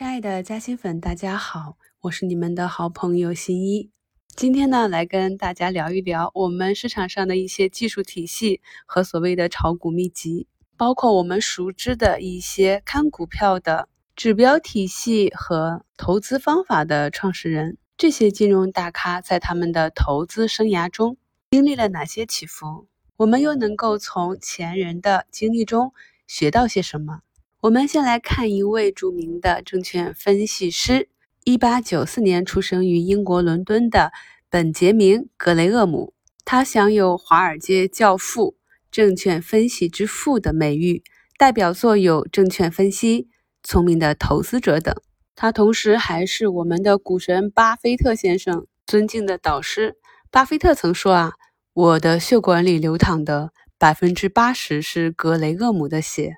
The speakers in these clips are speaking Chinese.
亲爱的嘉兴粉，大家好，我是你们的好朋友新一。今天呢，来跟大家聊一聊我们市场上的一些技术体系和所谓的炒股秘籍，包括我们熟知的一些看股票的指标体系和投资方法的创始人。这些金融大咖在他们的投资生涯中经历了哪些起伏？我们又能够从前人的经历中学到些什么？我们先来看一位著名的证券分析师，一八九四年出生于英国伦敦的本杰明·格雷厄姆。他享有“华尔街教父”“证券分析之父”的美誉，代表作有《证券分析》《聪明的投资者》等。他同时还是我们的股神巴菲特先生尊敬的导师。巴菲特曾说：“啊，我的血管里流淌的百分之八十是格雷厄姆的血。”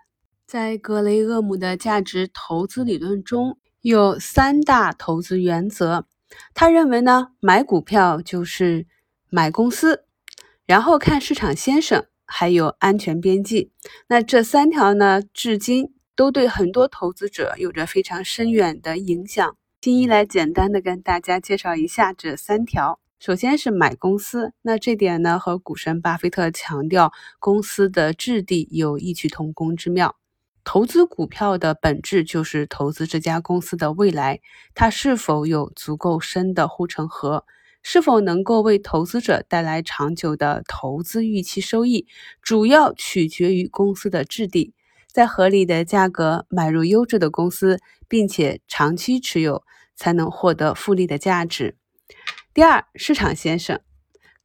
在格雷厄姆的价值投资理论中有三大投资原则。他认为呢，买股票就是买公司，然后看市场先生，还有安全边际。那这三条呢，至今都对很多投资者有着非常深远的影响。今一来简单的跟大家介绍一下这三条。首先是买公司，那这点呢，和股神巴菲特强调公司的质地有异曲同工之妙。投资股票的本质就是投资这家公司的未来，它是否有足够深的护城河，是否能够为投资者带来长久的投资预期收益，主要取决于公司的质地。在合理的价格买入优质的公司，并且长期持有，才能获得复利的价值。第二，市场先生，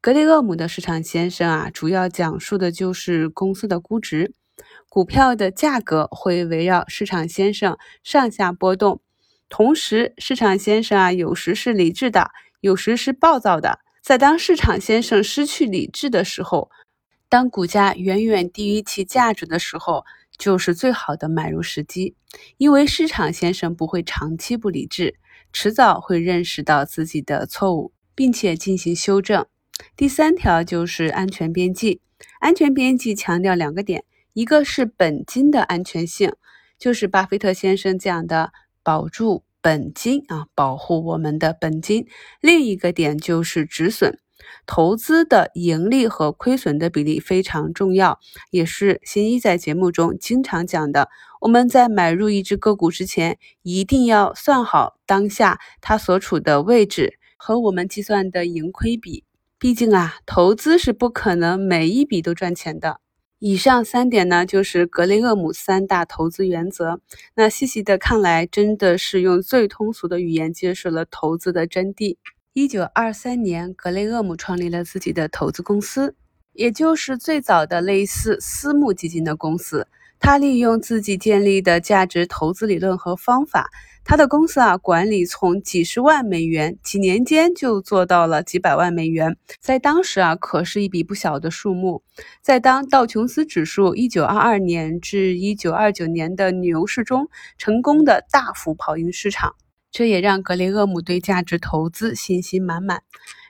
格雷厄姆的市场先生啊，主要讲述的就是公司的估值。股票的价格会围绕市场先生上下波动，同时市场先生啊，有时是理智的，有时是暴躁的。在当市场先生失去理智的时候，当股价远远低于其价值的时候，就是最好的买入时机。因为市场先生不会长期不理智，迟早会认识到自己的错误，并且进行修正。第三条就是安全边际，安全边际强调两个点。一个是本金的安全性，就是巴菲特先生讲的保住本金啊，保护我们的本金。另一个点就是止损，投资的盈利和亏损的比例非常重要，也是新一在节目中经常讲的。我们在买入一只个股之前，一定要算好当下它所处的位置和我们计算的盈亏比。毕竟啊，投资是不可能每一笔都赚钱的。以上三点呢，就是格雷厄姆三大投资原则。那细细的看来，真的是用最通俗的语言揭示了投资的真谛。一九二三年，格雷厄姆创立了自己的投资公司，也就是最早的类似私募基金的公司。他利用自己建立的价值投资理论和方法。他的公司啊，管理从几十万美元，几年间就做到了几百万美元，在当时啊，可是一笔不小的数目。在当道琼斯指数一九二二年至一九二九年的牛市中，成功的大幅跑赢市场，这也让格雷厄姆对价值投资信心满满。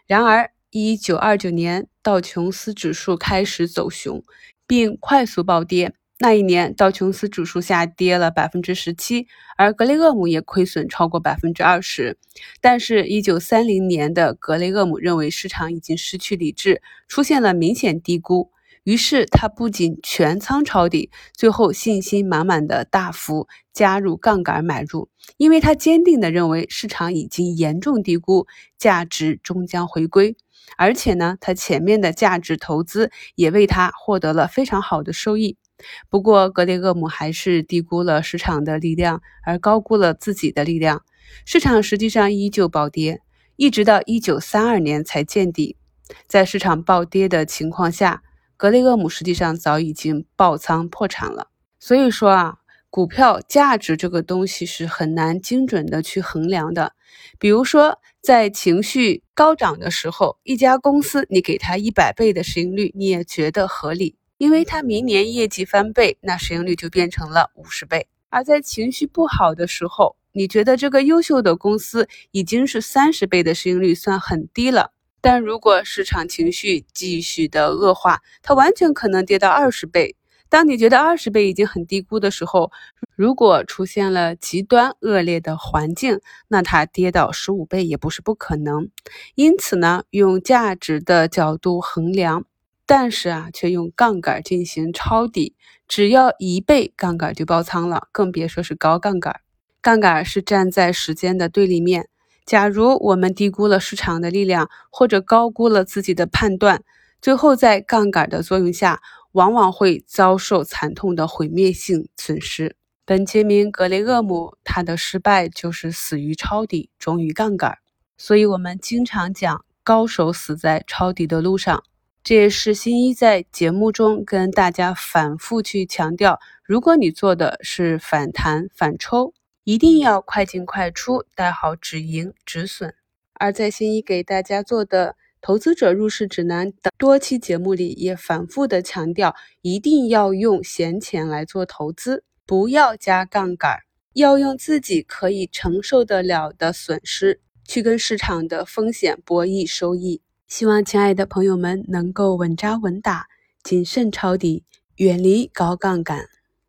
然而，一九二九年道琼斯指数开始走熊，并快速暴跌。那一年，道琼斯指数下跌了百分之十七，而格雷厄姆也亏损超过百分之二十。但是，一九三零年的格雷厄姆认为市场已经失去理智，出现了明显低估，于是他不仅全仓抄底，最后信心满满的大幅加入杠杆买入，因为他坚定地认为市场已经严重低估，价值终将回归。而且呢，他前面的价值投资也为他获得了非常好的收益。不过，格雷厄姆还是低估了市场的力量，而高估了自己的力量。市场实际上依旧暴跌，一直到一九三二年才见底。在市场暴跌的情况下，格雷厄姆实际上早已经爆仓破产了。所以说啊，股票价值这个东西是很难精准的去衡量的。比如说，在情绪高涨的时候，一家公司你给它一百倍的市盈率，你也觉得合理。因为它明年业绩翻倍，那市盈率就变成了五十倍。而在情绪不好的时候，你觉得这个优秀的公司已经是三十倍的市盈率，算很低了。但如果市场情绪继续的恶化，它完全可能跌到二十倍。当你觉得二十倍已经很低估的时候，如果出现了极端恶劣的环境，那它跌到十五倍也不是不可能。因此呢，用价值的角度衡量，但是啊，却用杠杆进行抄底，只要一倍杠杆就爆仓了，更别说是高杠杆。杠杆是站在时间的对立面。假如我们低估了市场的力量，或者高估了自己的判断，最后在杠杆的作用下，往往会遭受惨痛的毁灭性损失。本杰明·格雷厄姆他的失败就是死于抄底，终于杠杆。所以，我们经常讲高手死在抄底的路上。这也是新一在节目中跟大家反复去强调：如果你做的是反弹反抽。一定要快进快出，带好止盈止损。而在新一给大家做的投资者入市指南的多期节目里，也反复的强调，一定要用闲钱来做投资，不要加杠杆，要用自己可以承受得了的损失去跟市场的风险博弈收益。希望亲爱的朋友们能够稳扎稳打，谨慎抄底，远离高杠杆。